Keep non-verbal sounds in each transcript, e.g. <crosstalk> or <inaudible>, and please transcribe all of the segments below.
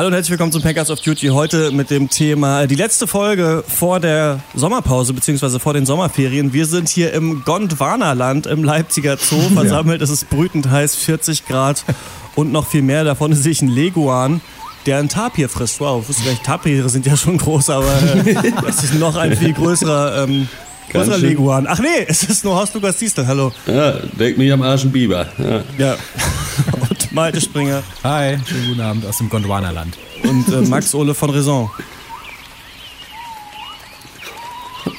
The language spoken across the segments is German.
Hallo und herzlich willkommen zum Packers of Duty. Heute mit dem Thema die letzte Folge vor der Sommerpause bzw. vor den Sommerferien. Wir sind hier im Gondwana-Land im Leipziger Zoo <laughs> versammelt. Es ist brütend heiß, 40 Grad und noch viel mehr. Davon sehe ich ein Leguan, der ein Tapir frisst. Wow, wusste gar nicht, Tapire sind ja schon groß, aber äh, das ist noch ein viel größerer, ähm, größerer. Leguan. Ach nee, es ist nur Horst Lukas Diestel. Hallo. Ja, denk mich am Arsch ein Biber. Ja. Ja. Malte Springer Hi, schönen guten Abend aus dem Gondwana-Land. und äh, Max Ole von Raison.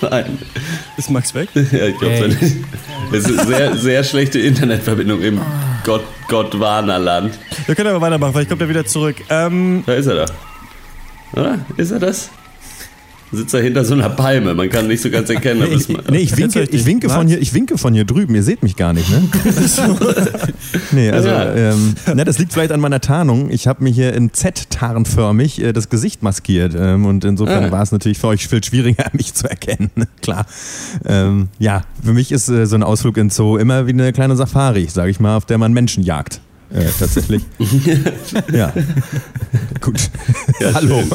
Nein, Ist Max weg? <laughs> ja, ich glaube Ey. nicht. Es ist sehr, sehr schlechte Internetverbindung im Gott, Gottwarnerland. Wir können aber weitermachen, vielleicht kommt er wieder zurück. Ähm, Da ist er da. Oder? Ist er das? Sitzt er hinter so einer Palme. Man kann nicht so ganz erkennen, ob Nee, es ich, nee, ich, winke, ich, winke von hier, ich winke von hier drüben. Ihr seht mich gar nicht, ne? <laughs> nee, also, Ja. ähm, ne, das liegt vielleicht an meiner Tarnung. Ich habe mir hier in Z-tarnförmig äh, das Gesicht maskiert. Ähm, und insofern Ah. war es natürlich für euch viel schwieriger, <laughs> mich zu erkennen. ne? Klar. Ähm, ja, für mich ist äh, so ein Ausflug in Zoo immer wie eine kleine Safari, sage ich mal, auf der man Menschen jagt. Äh, tatsächlich. <laughs> ja. Gut. Ja, <laughs> Hallo. <laughs>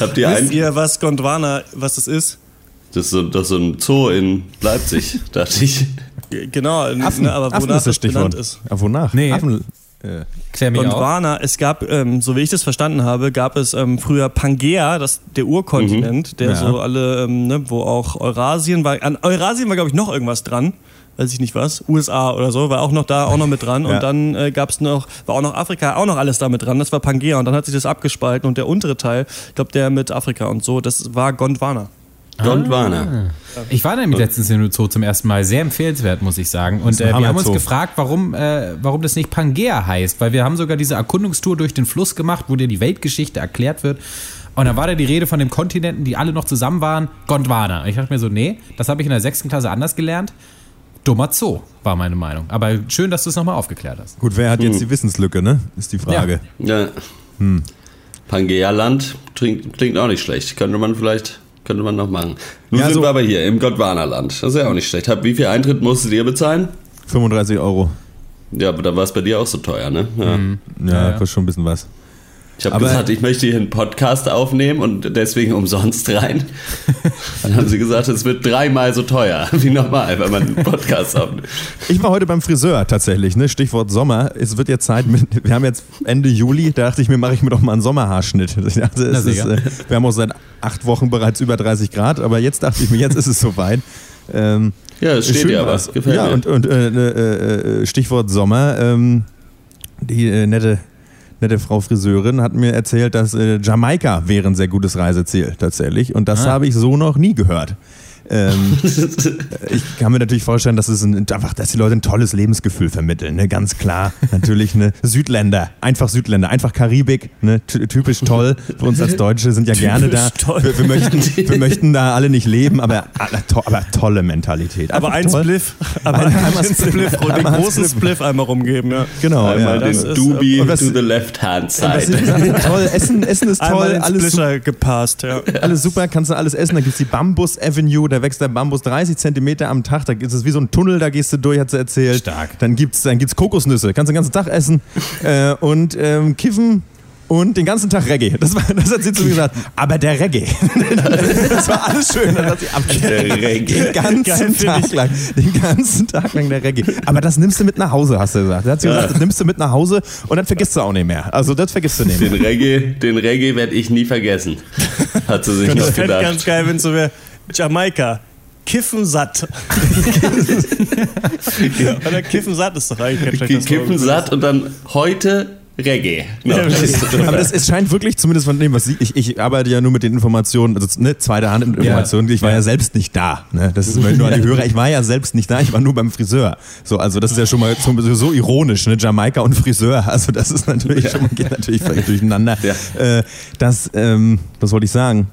Habt ihr wisst einen? ihr, was Gondwana, was das ist? Das ist, so, das ist so ein Zoo in Leipzig, dachte ich. Genau, Affen, ne, aber Affen wonach ist das Stichwort. ist. Ah, wonach? Nee. Affen. Äh, Klär mich auf. Gondwana, es gab, ähm, so wie ich das verstanden habe, gab es ähm, früher Pangea, das, der Urkontinent, der Ja. so alle, ähm, ne, wo auch Eurasien war, an Eurasien war glaube ich noch irgendwas dran, weiß ich nicht was, USA oder so, war auch noch da, auch noch mit dran Ja. und dann äh, gab es noch, war auch noch Afrika, auch noch alles da mit dran, das war Pangea und dann hat sich das abgespalten und der untere Teil, ich glaube der mit Afrika und so, das war Gondwana. Gondwana. Ich war nämlich letztens in Zoo zum ersten Mal. Sehr empfehlenswert, muss ich sagen. Und äh, wir haben uns gefragt, warum, äh, warum das nicht Pangea heißt. Weil wir haben sogar diese Erkundungstour durch den Fluss gemacht, wo dir die Weltgeschichte erklärt wird. Und da war da die Rede von den Kontinenten, die alle noch zusammen waren. Gondwana. Und ich dachte mir so, nee, das habe ich in der sechsten Klasse anders gelernt. Dummer Zoo, war meine Meinung. Aber schön, dass du es nochmal aufgeklärt hast. Gut, wer hat jetzt die Wissenslücke, ne? Ist die Frage. Ja. Pangea-Land klingt, klingt auch nicht schlecht. Könnte man vielleicht, könnte man noch machen. Nun Ja, sind so- wir aber hier im Gottwarnerland. Das ist ja auch nicht schlecht. Hab, wie viel Eintritt musstet ihr bezahlen? 35 Euro. Ja, aber da war es bei dir auch so teuer, ne? Ja. Ja, Ja, ja. kostet schon ein bisschen was. Ich habe gesagt, ich möchte hier einen Podcast aufnehmen und deswegen umsonst rein. <laughs> Dann haben sie gesagt, es wird dreimal so teuer <laughs> wie normal, wenn man einen Podcast aufnimmt. Ich war heute beim Friseur tatsächlich, ne? Stichwort Sommer. Es wird jetzt Zeit, mit, wir haben jetzt Ende Juli, da dachte ich mir, mache ich mir doch mal einen Sommerhaarschnitt. <laughs> Ich dachte, ist, äh, wir haben auch seit acht Wochen bereits über 30 Grad, aber jetzt dachte ich mir, jetzt ist es soweit. Ähm, Ja, es steht aber. war's. Gefällt ja, mir. und, und äh, äh, äh, Stichwort Sommer. Ähm, die äh, nette, nette Frau Friseurin hat mir erzählt, dass äh, Jamaika wäre ein sehr gutes Reiseziel tatsächlich. Und das Ah. habe ich so noch nie gehört. Ähm, <laughs> ich kann mir natürlich vorstellen, dass es ein, einfach, dass die Leute ein tolles Lebensgefühl vermitteln, ne? ganz klar. Natürlich eine Südländer, einfach Südländer, einfach Karibik, ne? Ty- typisch toll. Für uns als Deutsche sind ja gerne da. Wir, wir, möchten, wir möchten da alle nicht leben, aber, aber, to, aber tolle Mentalität. Aber ein toll. Spliff, aber Ein- ein, einmal Spliff, und den Einmal großen Spliff. Spliff einmal rumgeben, ja. Genau, Einmal ja. das den ist- Doobie und was- to the left hand side. ist toll, Essen, Essen ist Einmal toll, ins alles, su- Splitter gepasst, ja. alles super, kannst du alles essen. Da gibt es die Bambus Avenue, da wächst der Bambus 30 Zentimeter am Tag. Da ist es wie so ein Tunnel, da gehst du durch, hat sie erzählt. Stark. Dann gibt es dann gibt's Kokosnüsse, kannst du den ganzen Tag essen. <laughs> äh, und ähm, kiffen und den ganzen Tag Reggae. Das, war, das hat sie zu mir gesagt. Aber der Reggae. <laughs> das war alles schön. Dann hat sie, Der Reggae. Den ganzen Geil, Tag lang. Den ganzen Tag lang der Reggae. Aber das nimmst du mit nach Hause, hast du gesagt. Da hat sie gesagt, das nimmst du mit nach Hause und dann vergisst du auch nicht mehr. Also das vergisst du nicht mehr. Den Reggae, den Reggae werde ich nie vergessen. Hat sie sich noch Das fände ich gedacht. ganz geil, wenn es so wäre. Jamaika. Kiffen satt. <laughs> Oder Kiffen satt ist doch eigentlich kein Slogan. satt und dann heute Reggae. No. Ja, wirklich. <laughs> Aber das, es scheint wirklich, zumindest von dem, was sie, ich, ich arbeite ja nur mit den Informationen, also ne, zweiter Hand Informationen, ich war ja selbst nicht da. Ne? Das ist <laughs> nur an die Hörer, ich war ja selbst nicht da, ich war nur beim Friseur. So, also das ist ja schon mal so, so ironisch, ne? Jamaika und Friseur. Also das ist natürlich schon mal, geht natürlich völlig durcheinander. Ja. Äh, das, ähm, was wollte ich sagen?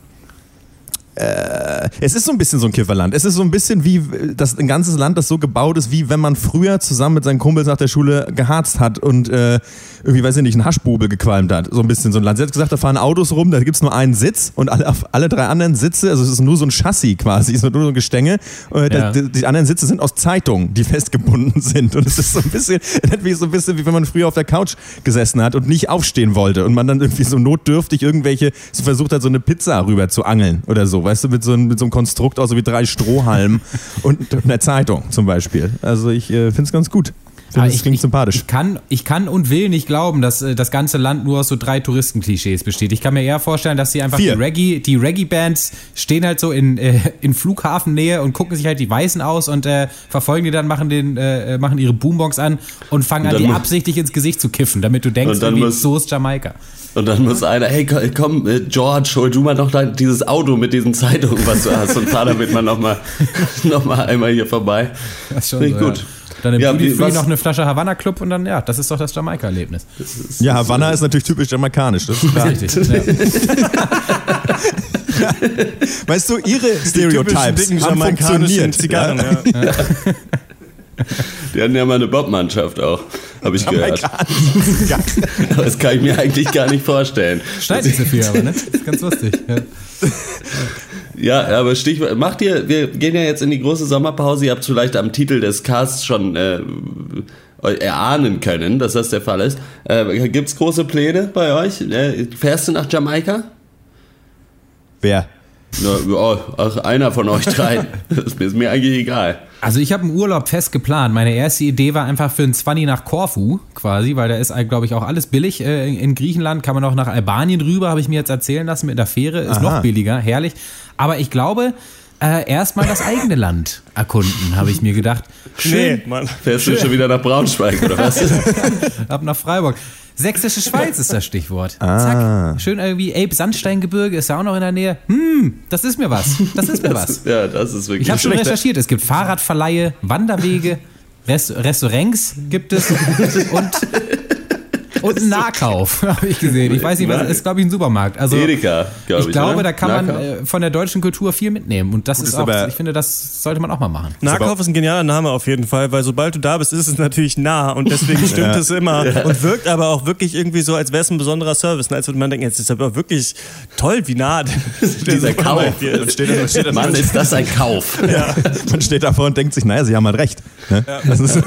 äh, es ist so ein bisschen so ein Kifferland. Es ist so ein bisschen wie das, ein ganzes Land, das so gebaut ist, wie wenn man früher zusammen mit seinen Kumpels nach der Schule geharzt hat und äh, irgendwie, weiß ich nicht, einen Haschbubel gequalmt hat. So ein bisschen so ein Land. Sie hat gesagt, da fahren Autos rum, da gibt es nur einen Sitz und alle, alle drei anderen Sitze, also es ist nur so ein Chassis quasi, <laughs> es ist nur so ein Gestänge. Äh, Ja. die, die anderen Sitze sind aus Zeitungen, die festgebunden <laughs> sind. Und es ist so ein bisschen, <laughs> wie so ein bisschen wie wenn man früher auf der Couch gesessen hat und nicht aufstehen wollte und man dann irgendwie so notdürftig irgendwelche, so versucht hat, so eine Pizza rüber zu angeln oder so, weißt du, mit so, einem- mit so einem Konstrukt aus so wie drei Strohhalmen <laughs> und einer Zeitung zum Beispiel. Also ich äh, finde es ganz gut. Ich finde es klingt sympathisch. Ich kann, ich kann und will nicht glauben, dass äh, das ganze Land nur aus so drei Touristenklischees besteht. Ich kann mir eher vorstellen, dass sie einfach Vier. die Reggae, die Reggae-Bands stehen halt so in, äh, in Flughafennähe und gucken sich halt die Weißen aus und äh, verfolgen die dann, machen den, äh, machen ihre Boombox an und fangen Und an, die absichtlich ins Gesicht zu kiffen, damit du denkst, irgendwie, so ist Jamaika. Und dann muss einer, hey ko- komm, äh, George, hol du mal noch dieses Auto mit diesen Zeitungen, was du hast und fahr damit mal nochmal <laughs> noch mal einmal hier vorbei. Das ist schon Finde so, gut. Ja. Dann im Ja, Duty Free noch eine Flasche Havanna Club und dann, ja, das ist doch das Jamaika-Erlebnis. Ja, Havanna ist natürlich typisch jamaikanisch. Das ist klar. Richtig. Ja. <laughs> Weißt du, ihre Stereotypes dicken haben funktioniert. Zigarren, ja? ja. <laughs> Die hatten ja mal eine Bobmannschaft auch, habe ich gehört. Ja. <laughs> Das kann ich mir eigentlich gar nicht vorstellen. Schneit nicht so viel, aber, ne? Das ist ganz lustig. Ja. Ja, aber Stichwort, macht ihr, wir gehen ja jetzt in die große Sommerpause, ihr habt vielleicht am Titel des Casts schon äh, erahnen können, dass das der Fall ist. Äh, gibt's große Pläne bei euch? Äh, fährst du nach Jamaika? Wer? Na, ach, einer von euch drei. <laughs> Das ist mir eigentlich egal. Also ich habe einen Urlaub fest geplant. Meine erste Idee war einfach für einen Zwanni nach Korfu quasi, weil da ist, glaube ich, auch alles billig. Äh, in- In Griechenland kann man auch nach Albanien rüber, habe ich mir jetzt erzählen lassen, mit der Fähre. Ist Aha. noch billiger, herrlich. Aber ich glaube, äh, erstmal das eigene Land erkunden, habe ich mir gedacht. Schön Nee, Mann. Fährst du schon wieder nach Braunschweig oder was? <laughs> ab nach Freiburg. Sächsische Schweiz ist das Stichwort. Ah. Zack. Schön irgendwie, Ape Sandsteingebirge ist ja auch noch in der Nähe. Hm, das ist mir was. Das ist mir was. ja, das ist wirklich Ich habe schon recherchiert. Es gibt Fahrradverleihe, Wanderwege, Rest Restaurants gibt es und, <laughs> <laughs> und einen Nahkauf, <laughs> habe ich gesehen. Ich weiß nicht, was ist, glaube ich, ein Supermarkt. Also Edeka, glaube ich. ich glaube, oder? da kann man Nahkauf? äh, von der deutschen Kultur viel mitnehmen. Und das ist ist auch, aber- ich finde, das sollte man auch mal machen. Nahkauf ist ein genialer Name auf jeden Fall, weil sobald du da bist, ist es natürlich nah und deswegen <laughs> stimmt es immer und wirkt aber auch wirklich irgendwie so, als wäre es ein besonderer Service. Und als würde man denken, jetzt ist aber wirklich toll, wie nah Dieser Kauf. Steht Mann, ist das ein Kauf. Man steht davor und denkt sich, naja, sie haben halt recht. Ne? Das ist,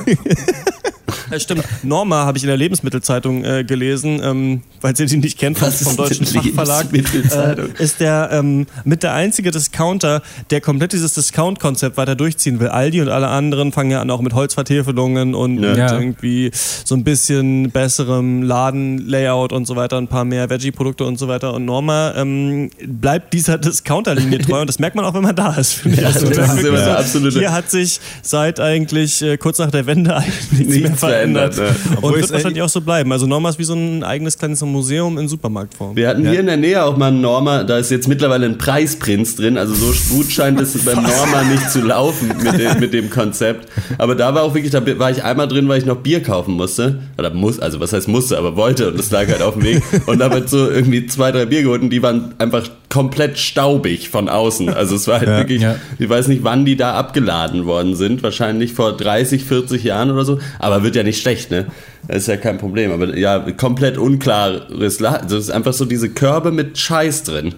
Ja, stimmt. Norma habe ich in der Lebensmittelzeitung äh, gelesen, ähm, weil ihr die nicht kennt vom, vom deutschen Fachverlag. Lebensmittelzeitung? Äh, ist der ähm, mit der einzige Discounter, der komplett dieses Discount-Konzept weiter durchziehen will. Aldi und alle anderen fangen ja an auch mit Holzvertäfelungen und Ja. mit Ja. irgendwie so ein bisschen besserem Ladenlayout und so weiter, ein paar mehr Veggie-Produkte und so weiter. Und Norma ähm, bleibt dieser Discounter-Linie treu und das merkt man auch, wenn man da ist. finde ich. Ja, Also das da ist immer absolute- Hier hat sich seit eigentlich äh, kurz nach der Wende <laughs> eigentlich nichts, Nichts mehr verändert. verändert, ja. Und Obwohl wird es, wahrscheinlich auch so bleiben. Also Norma ist wie so ein eigenes kleines Museum in Supermarktform. Wir hatten hier in der Nähe auch mal einen Norma, da ist jetzt mittlerweile ein Preisprinz drin, also so gut scheint es beim <laughs> Norma nicht zu laufen mit dem, mit dem Konzept. Aber da war auch wirklich, da war ich einmal drin, weil ich noch Bier kaufen musste. Oder muss, also was heißt musste, aber wollte und das lag halt auf dem Weg. Und da wird so irgendwie zwei, drei Bier geholt und die waren einfach komplett staubig von außen. Also es war halt <laughs> wirklich, Ja. ich weiß nicht, wann die da abgeladen worden sind, wahrscheinlich vor 30, 40 Jahren oder so, aber wird ja nicht schlecht, ne? Das ist ja kein Problem, aber ja, komplett unklares, La also es ist einfach so diese Körbe mit Scheiß drin.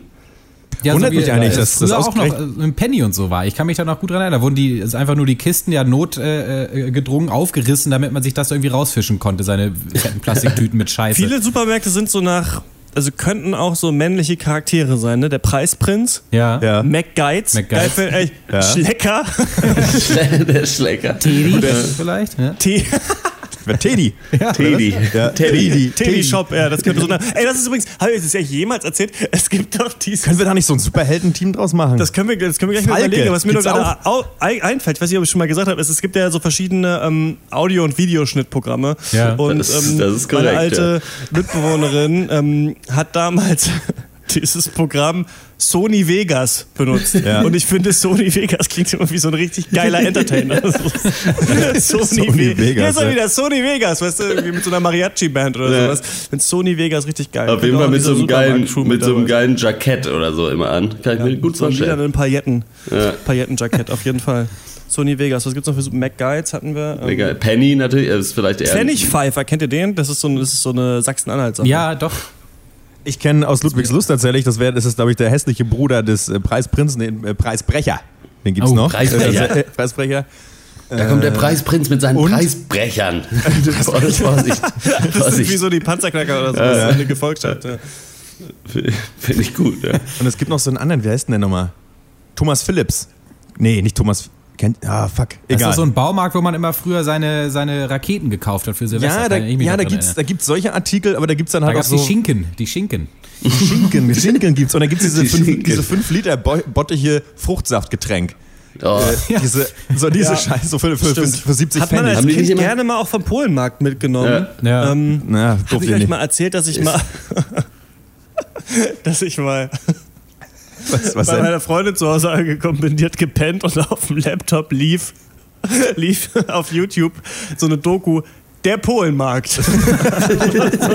Ja, Wundert wie mich eigentlich, es dass das früher auch noch ausgerechnet- äh, im Penny und so war. Ich kann mich da noch gut dran erinnern. Da wurden die ist einfach nur die Kisten ja notgedrungen äh, gedrungen aufgerissen, damit man sich das irgendwie rausfischen konnte, seine fetten Plastiktüten mit Scheiße. Viele Supermärkte sind so nach, also könnten auch so männliche Charaktere sein, ne? Der Preisprinz, ja. ja. McGuides, McGuides. Geil, ey, Ja. Schlecker, <laughs> Der Schlecker. Teddy vielleicht. Ja. T <laughs> <laughs> Teddy. Teddy. Ja, Teddy. Teddy Shop, ja, das könnte so eine, Ey, das ist übrigens, habe ich das ja jemals erzählt? Es gibt doch dieses Können wir da nicht so ein Superhelden-Team draus machen? Das können wir, das können wir gleich mal überlegen. Was mir nur gibt's gerade au- ein- einfällt, ich weiß nicht, ob ich schon mal gesagt habe, ist, es gibt ja so verschiedene ähm, Audio- und Videoschnittprogramme. Ja. und Das ist- ähm, das ist meine korrekt, alte Mitbewohnerin ähm, hat damals dieses Programm Sony Vegas benutzt. Ja. Und ich finde, Sony Vegas klingt immer wie so ein richtig geiler Entertainer. <laughs> Sony, Sony Ve Vegas, Hier ist er ja. wieder, Sony Vegas, weißt du, irgendwie mit so einer Mariachi-Band oder Ja. sowas. Wenn Sony Vegas richtig geil. Auf jeden Fall mit so einem geilen, mit so einem geilen Jackett oder so immer an. Kann ich mir gut So ein vorstellen. lilanen Pailletten, Ja. Paillettenjackett, auf jeden Fall. Sony Vegas, was gibt's noch für so McGuides hatten wir? Ähm. Penny natürlich, ist vielleicht eher. Pfennigpfeifer, kennt ihr den? Das ist so, ein- das ist so eine Sachsen-Anhalt-Sache. Ja, doch. Ich kenne aus Ludwigslust tatsächlich, das, wär, das ist, glaube ich, der hässliche Bruder des äh, Preisprinzen, den äh, Preisbrecher. Den gibt's Oh, noch. Preisbrecher. Äh, Preisbrecher. Da kommt der Preisprinz mit seinen und? Preisbrechern. <laughs> Vorsicht, Vorsicht. Das sind wie so die Panzerknacker oder so, was eine gefolgt hat. Ja. Finde ich gut, ja. Und es gibt noch so einen anderen, wie heißt denn der nochmal? Thomas Phillips. Nee, nicht Thomas. Kennt, ah, fuck. Das Egal. ist doch so ein Baumarkt, wo man immer früher seine, seine Raketen gekauft hat für Silvester. ja, da, ja, da gibt's, da gibt's solche Artikel, aber da gibt's dann Da halt auch gab's so die Schinken, die Schinken. Schinken. <laughs> Schinken gibt's und da gibt's diese Die 5 Schinken. diese fünf Liter Bo- bottige Fruchtsaftgetränk. Oh. Äh, diese, so diese Ja. Scheiße, so für, für, für, für 70 Hat man Pfennig. als Haben die Kind gerne mal auch vom Polenmarkt mitgenommen. Ja. Ja. Ähm, Na, Habe ich euch nicht. mal erzählt, dass ich mal, <laughs> dass ich mal Was, was bei meiner Freundin zu Hause angekommen bin, die hat gepennt und <laughs> auf dem Laptop lief, lief <laughs> auf YouTube so eine Doku. Der Polenmarkt. <laughs>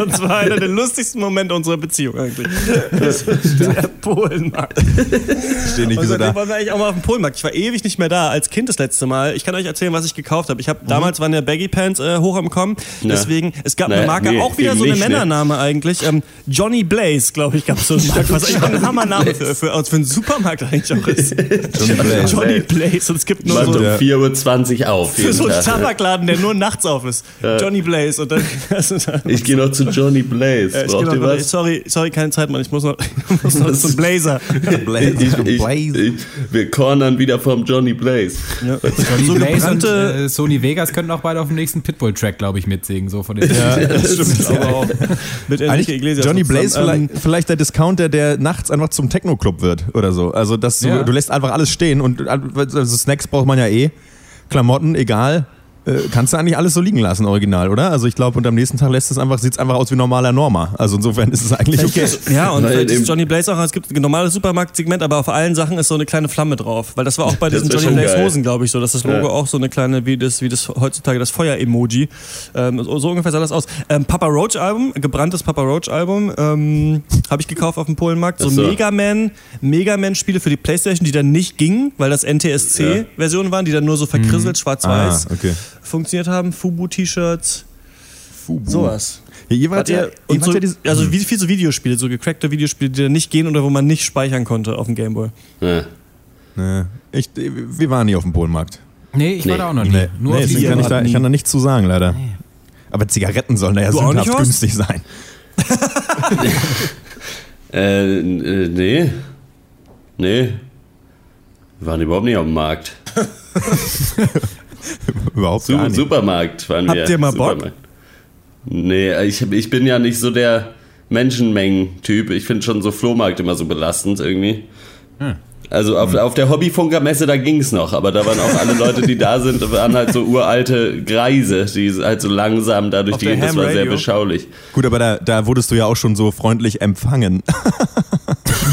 und zwar einer der lustigsten Momente unserer Beziehung eigentlich. Der Polenmarkt. Steh nicht so da. waren wir eigentlich auch mal auf dem Polenmarkt. Ich war ewig nicht mehr da, als Kind das letzte Mal. Ich kann euch erzählen, was ich gekauft habe. Ich habe damals waren ja Baggy Pants äh, hoch am Kommen. Deswegen, es gab eine Marke, nee, auch wieder so eine nicht, ne? Männername eigentlich. Ähm, Johnny Blaze, glaube ich, gab es so einen Markt, was eigentlich ein Hammername für, für, für einen Supermarkt eigentlich auch ist. Johnny Blaze. Johnny Blaze. Und es gibt nur Macht so um Ja. 4.20 Uhr auf. für so einen. Tabakladen, der nur nachts auf ist. Johnny Blaze. Und dann, <laughs> also dann Ich gehe noch zu Johnny Blaze. äh, ich geh Braucht noch, ihr was? sorry, sorry, keine Zeit, Mann. Ich muss noch, <laughs> ich muss noch zum Blazer. <laughs> Blaze. Ich, ich, Blaze. ich, wir cornern wieder vom Johnny Blaze. Ja. Johnny So Blaze und äh, Sony Vegas könnten auch beide auf dem nächsten Pitbull-Track, glaube ich, mitsingen. So von den das stimmt aber auch. Mit Enrique Iglesias Johnny. Blaze vielleicht, vielleicht der Discounter, der nachts einfach zum Techno-Club wird oder so. Also dass du, Ja. du lässt einfach alles stehen und also Snacks braucht man ja eh. Klamotten, egal. Äh, kannst du eigentlich alles so liegen lassen, original, oder? Also ich glaube, und am nächsten Tag lässt es einfach, sieht es einfach aus wie normaler Norma. Also insofern ist es eigentlich okay. Ja, und vielleicht ist Johnny Blaze auch, es gibt ein normales Supermarktsegment, aber auf allen Sachen ist so eine kleine Flamme drauf. Weil das war auch bei diesen Johnny Blaze. Hosen, glaube ich, so, dass das Logo Ja. auch so eine kleine, wie das, wie das heutzutage das Feuer-Emoji. Ähm, so, so ungefähr sah das aus. Ähm, Papa Roach Album, gebranntes Papa Roach Album, ähm, habe ich gekauft auf dem Polenmarkt. So, so. Mega Man, Mega Man Spiele für die Playstation, die dann nicht gingen, weil das NTSC-Versionen waren, die dann nur so verkrisselt, schwarz-weiß Ah, okay. Funktioniert haben. Fubu-T-Shirts, sowas. Ja, ihr wart ja, ihr, so, ja diese, also wie viel so Videospiele, so gecrackte Videospiele, die dann nicht gehen oder wo man nicht speichern konnte auf dem Gameboy. Ja. Nee. ich, wir waren nie auf dem Polenmarkt. Nee, ich war Nee. da auch noch nie. Nee, Nur nee auf deswegen kann ich, da, ich kann da nichts zu sagen, leider. Aber Zigaretten sollen da ja sündhaft günstig sein. <laughs> Äh, äh, nee. Nee. Wir waren überhaupt nicht auf dem Markt. <laughs> <laughs> <laughs> Überhaupt Su gar nicht. Supermarkt waren Habt wir. ihr mal Bock? Nee, ich, ich bin ja nicht so der Menschenmengen-Typ. Ich finde schon so Flohmarkt immer so belastend irgendwie. Also auf, auf der Hobbyfunkermesse, da ging's noch, aber da waren auch alle Leute, die da sind, waren halt so uralte Greise, die halt so langsam dadurch die das war sehr beschaulich. Gut, aber da, da wurdest du ja auch schon so freundlich empfangen. <laughs>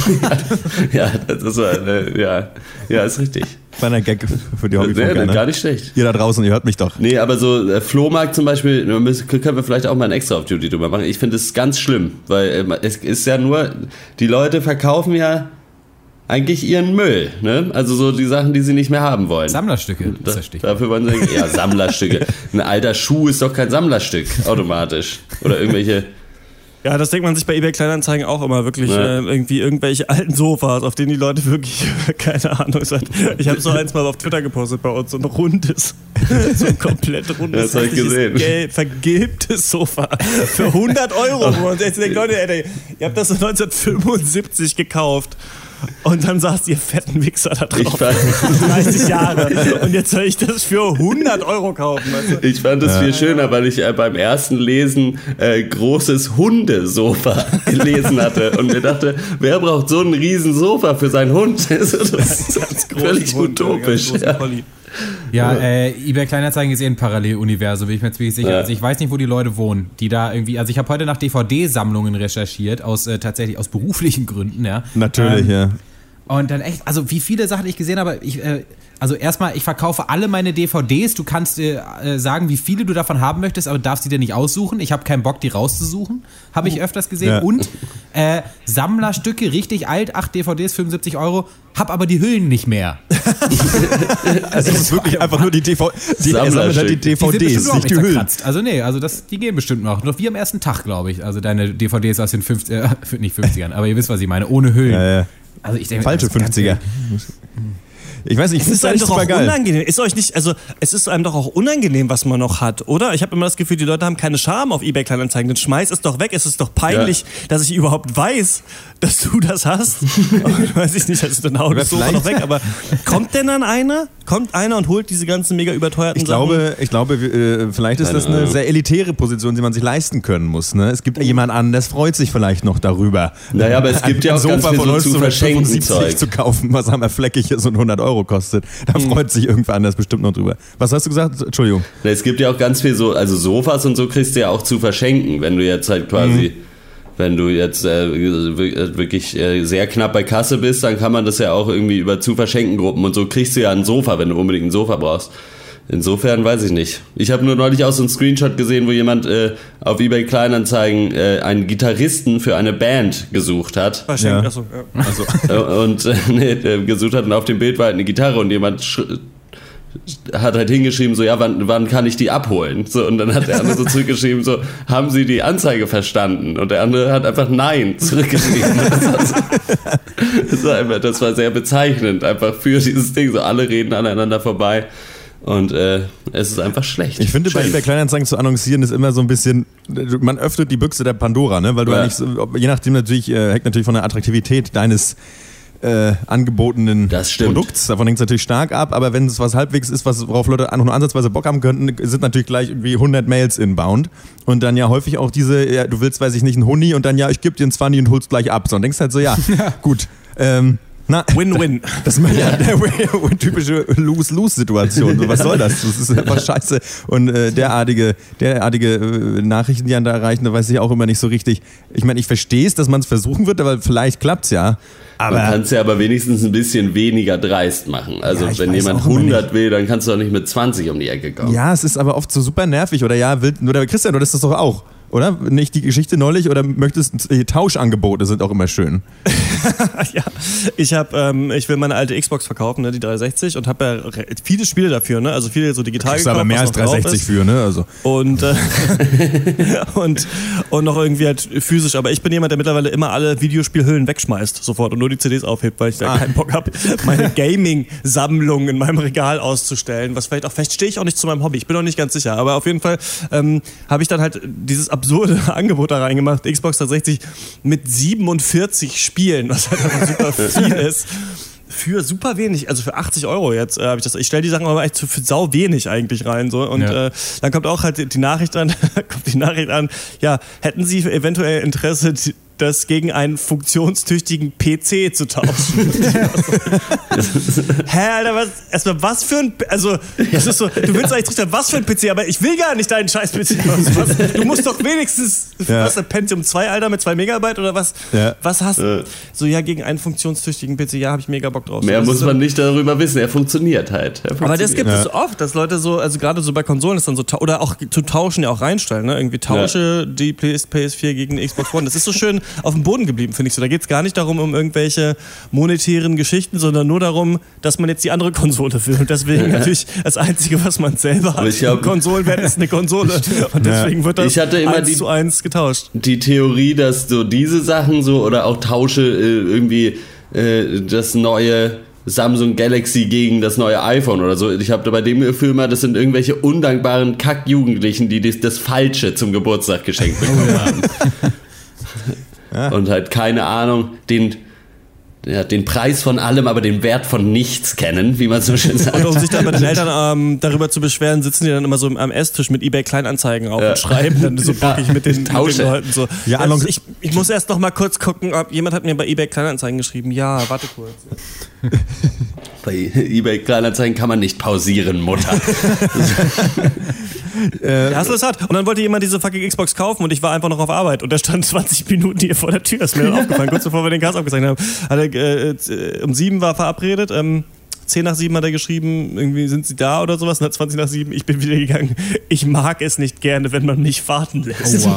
<laughs> Ja, das war, äh, ja, ja, ist richtig. Kleiner Gag für die Sehr, Hobbyfunker, gar ne? nicht schlecht. Ihr da draußen, ihr hört mich doch. Nee, aber so äh, Flohmarkt zum Beispiel, da müssen- können wir vielleicht auch mal ein extra auf Duty drüber machen. Ich finde es ganz schlimm, weil ähm, es ist ja nur, die Leute verkaufen ja eigentlich ihren Müll, ne? Also so die Sachen, die sie nicht mehr haben wollen. Sammlerstücke ist Da, das Stichwort. dafür wollen sie, ja, <laughs> Sammlerstücke. Ein alter Schuh ist doch kein Sammlerstück, automatisch. Oder irgendwelche, Ja, das denkt man sich bei eBay Kleinanzeigen auch immer wirklich Ja. äh, irgendwie irgendwelche alten Sofas, auf denen die Leute wirklich <laughs> keine Ahnung sind. Ich habe so eins mal auf Twitter gepostet bei uns, so ein rundes, <laughs> so ein komplett rundes, Das hab ich gesehen. gelb, vergilbtes Sofa für 100 Euro. Wo man sich denkt, Leute, ey, ihr habt das so 1975 gekauft. Und dann saßt ihr fetten Wichser da ich drauf. fand, 30 Jahre. Und jetzt soll ich das für 100 Euro kaufen. Weißt du? ich fand es viel schöner, weil ich äh, beim ersten Lesen äh, großes Hundesofa <laughs> gelesen hatte und mir dachte, wer braucht so ein riesen Sofa für seinen Hund? <laughs> Das ist völlig Hund, utopisch. Ja. Ja, äh, eBay Kleinanzeigen ist eh ein Paralleluniversum, bin ich mir ziemlich sicher. Ja. Also ich weiß nicht, wo die Leute wohnen, die da irgendwie, also ich habe heute nach DVD-Sammlungen recherchiert, aus äh, tatsächlich aus beruflichen Gründen, ja. Natürlich, Ähm, ja. Und dann echt, also wie viele Sachen ich gesehen habe, ich, äh, also erstmal, ich verkaufe alle meine DVDs, du kannst äh, äh, sagen, wie viele du davon haben möchtest, aber darfst sie dir nicht aussuchen. Ich habe keinen Bock, die rauszusuchen, habe ich öfters gesehen. Ja. Und äh, Sammlerstücke, richtig alt, 8 DVDs, 75 Euro, hab aber die Hüllen nicht mehr. <laughs> Also es ist wirklich einfach nur die DVD. Die, sammelt halt die Die sind DVDs, bestimmt auch nicht die Hüllen. zerkratzt. Also nee, also das, die gehen bestimmt noch. Noch wie am ersten Tag, glaube ich. Also deine DVDs aus den 50, äh, <laughs> nicht 50ern, aber ihr wisst, was ich meine, ohne Hüllen. Ja. Also ich denke, Falsche das Ganze- 50er. Ich weiß nicht, ich Es ist finde doch auch super geil. unangenehm. Ist euch nicht, also es ist einem doch auch unangenehm, was man noch hat, oder? Ich habe immer das Gefühl, die Leute haben keine Scham auf eBay Kleinanzeigen. Dann schmeiß es doch weg. Es ist doch peinlich, dass ich überhaupt weiß, dass du das hast. <laughs> Und weiß ich nicht, also dann hau das Sofa noch weg. Aber kommt denn dann einer? Kommt einer und holt diese ganzen mega überteuerten Ich Sachen? glaube, ich glaube, äh, vielleicht ist das eine sehr elitäre Position, die man sich leisten können muss. Ne? Es gibt jemand anders, freut sich vielleicht noch darüber. Naja, aber es gibt ja ein auch ganz Sofa viel von so zu verschenken 1975 Zeug. zu kaufen, was einmal fleckig ist und 100 Euro kostet. Da freut sich irgendwer anders bestimmt noch drüber. Was hast du gesagt? Entschuldigung. Es gibt ja auch ganz viel so, also Sofas und so kriegst du ja auch zu verschenken, wenn du jetzt halt quasi, wenn du jetzt äh, wirklich äh, sehr knapp bei Kasse bist, dann kann man das ja auch irgendwie über zu verschenken Gruppen und so kriegst du ja ein Sofa, wenn du unbedingt ein Sofa brauchst. Insofern weiß ich nicht. Ich habe nur neulich auch so einen Screenshot gesehen, wo jemand äh, auf eBay Kleinanzeigen äh, einen Gitarristen für eine Band gesucht hat. Verschenkt. Ja. Achso, ja. Also, Äh, <laughs> und äh, nee, äh, gesucht hat und auf dem Bild war halt eine Gitarre und jemand hat halt hingeschrieben, so, ja, wann, wann kann ich die abholen? So, und dann hat der andere so <laughs> zurückgeschrieben, so, haben Sie die Anzeige verstanden? Und der andere hat einfach Nein zurückgeschrieben. <laughs> Das war, so, das war, einfach, das war sehr bezeichnend, einfach für dieses Ding. So, alle reden aneinander vorbei. Und äh, es ist einfach schlecht. ich finde, bei Schön. eBay Kleinanzeigen zu annoncieren ist immer so ein bisschen, man öffnet die Büchse der Pandora, ne? weil du ja. Nicht, so- je nachdem natürlich, äh, hängt natürlich von der Attraktivität deines äh, angebotenen. Produkts. Davon hängt es natürlich stark ab, aber wenn es was halbwegs ist, was, worauf Leute auch nur ansatzweise Bock haben könnten, sind natürlich gleich irgendwie 100 Mails inbound und dann ja häufig auch diese, ja, du willst, weiß ich nicht, einen Huni und dann ja, ich gebe dir einen 20 und holst gleich ab. So, und denkst halt so, ja, <laughs> gut. Ähm, Win-win. <laughs> das ist ja <laughs> der <laughs> typische Lose-Lose-Situation. Was soll das? Das ist einfach scheiße. Und äh, derartige, derartige äh, Nachrichten, die einen da erreichen, da weiß ich auch immer nicht so richtig. Ich meine, ich verstehe es, dass man es versuchen wird, aber vielleicht klappt's ja. Man Aber kann es ja aber wenigstens ein bisschen weniger dreist machen. Also Ja, wenn jemand auch immer 100 will, dann kannst du doch nicht mit 20 um die Ecke kommen. ja, es ist aber oft so super nervig. Oder ja, will, oder Christian, du das doch auch. Oder? Nicht die Geschichte neulich oder möchtest die Tauschangebote sind auch immer schön. <laughs> ja, ich habe, ähm, ich will meine alte Xbox verkaufen, ne, die 360 und habe ja viele Spiele dafür, ne, also viele so digital du aber gekauft, mehr als was noch drauf 360 ist. für, ne? Also. und, äh, <laughs> <laughs> und, und noch irgendwie halt physisch. Aber ich bin jemand, der mittlerweile immer alle Videospielhüllen wegschmeißt sofort und nur die CDs aufhebt, weil ich da Ah. keinen Bock habe, meine Gaming-Sammlung in meinem Regal auszustellen. Was vielleicht auch, vielleicht stehe ich auch nicht zu meinem Hobby. Ich bin noch nicht ganz sicher. Aber auf jeden Fall ähm, habe ich dann halt dieses absurde <laughs> Angebot da reingemacht, Xbox 360 mit 47 Spielen, was halt einfach super <laughs> viel ist. Für super wenig, also für 80 Euro jetzt äh, habe ich das. Ich stelle die Sachen aber echt für, für sau wenig eigentlich rein so und Ja. äh, dann kommt auch halt die- die Nachricht an, <laughs> kommt die Nachricht an. Ja, hätten Sie eventuell Interesse, die- das gegen einen funktionstüchtigen PC zu tauschen? <laughs> Hä, Alter, was, erstmal was für ein, also, das ist so, du willst eigentlich trichtern, was für ein PC, aber ich will gar nicht deinen scheiß PC. Was, was, du musst doch wenigstens, Ja. was, ein Pentium 2, Alter, mit 2 Megabyte oder was? Ja. Was hast Äh. So, ja, gegen einen funktionstüchtigen PC, ja, habe ich mega Bock drauf. Mehr das muss ist so- man nicht darüber wissen. Er funktioniert halt. Er aber das funktioniert. gibt es so oft, dass Leute so, also gerade so bei Konsolen ist dann so, oder auch zu tauschen ja auch reinstellen, ne? Irgendwie tausche die PS, PS4 gegen die Xbox One. Das ist so schön auf dem Boden geblieben, finde ich so. Da geht es gar nicht darum, um irgendwelche monetären Geschichten, sondern nur darum, dass man jetzt die andere Konsole will. Und deswegen natürlich das Einzige, was man selber hat, Aber ich glaub- im Konsolenwert ist eine Konsole. <laughs> Und deswegen wird das Ich hatte immer eins die- zu eins getauscht. die Theorie, dass so diese Sachen so oder auch Tausche äh, irgendwie äh, das neue Samsung Galaxy gegen das neue iPhone oder so. Ich habe bei dem Gefühl mal, das sind irgendwelche undankbaren Kack-Jugendlichen, die das, das Falsche zum Geburtstag geschenkt bekommen <laughs> haben. <laughs> Und halt keine Ahnung, den, ja, den Preis von allem, aber den Wert von nichts kennen, wie man so schön sagt. Und um sich dann bei den <laughs> Eltern ähm, darüber zu beschweren, sitzen die dann immer so am Esstisch mit eBay Kleinanzeigen auf Ja. und schreiben dann so <laughs> bockig mit den, mit den. Leuten so. Ja, also ich, ich muss erst noch mal kurz gucken, ob jemand hat mir bei eBay Kleinanzeigen geschrieben. Ja, warte kurz. bei eBay Kleinanzeigen kann man nicht pausieren, Mutter. <laughs> Ja, hast du das hat. Und dann wollte jemand diese fucking Xbox kaufen und ich war einfach noch auf Arbeit und der stand 20 Minuten hier vor der Tür. Ist mir aufgefallen, kurz bevor wir den Cast aufgezeichnet haben. Hat er, äh, um sieben war verabredet. Ähm, 10 nach 7 hat er geschrieben, irgendwie sind sie da oder sowas. Und hat 20 nach 7, ich bin wieder gegangen. Ich mag es nicht gerne, wenn man mich warten lässt. Oh,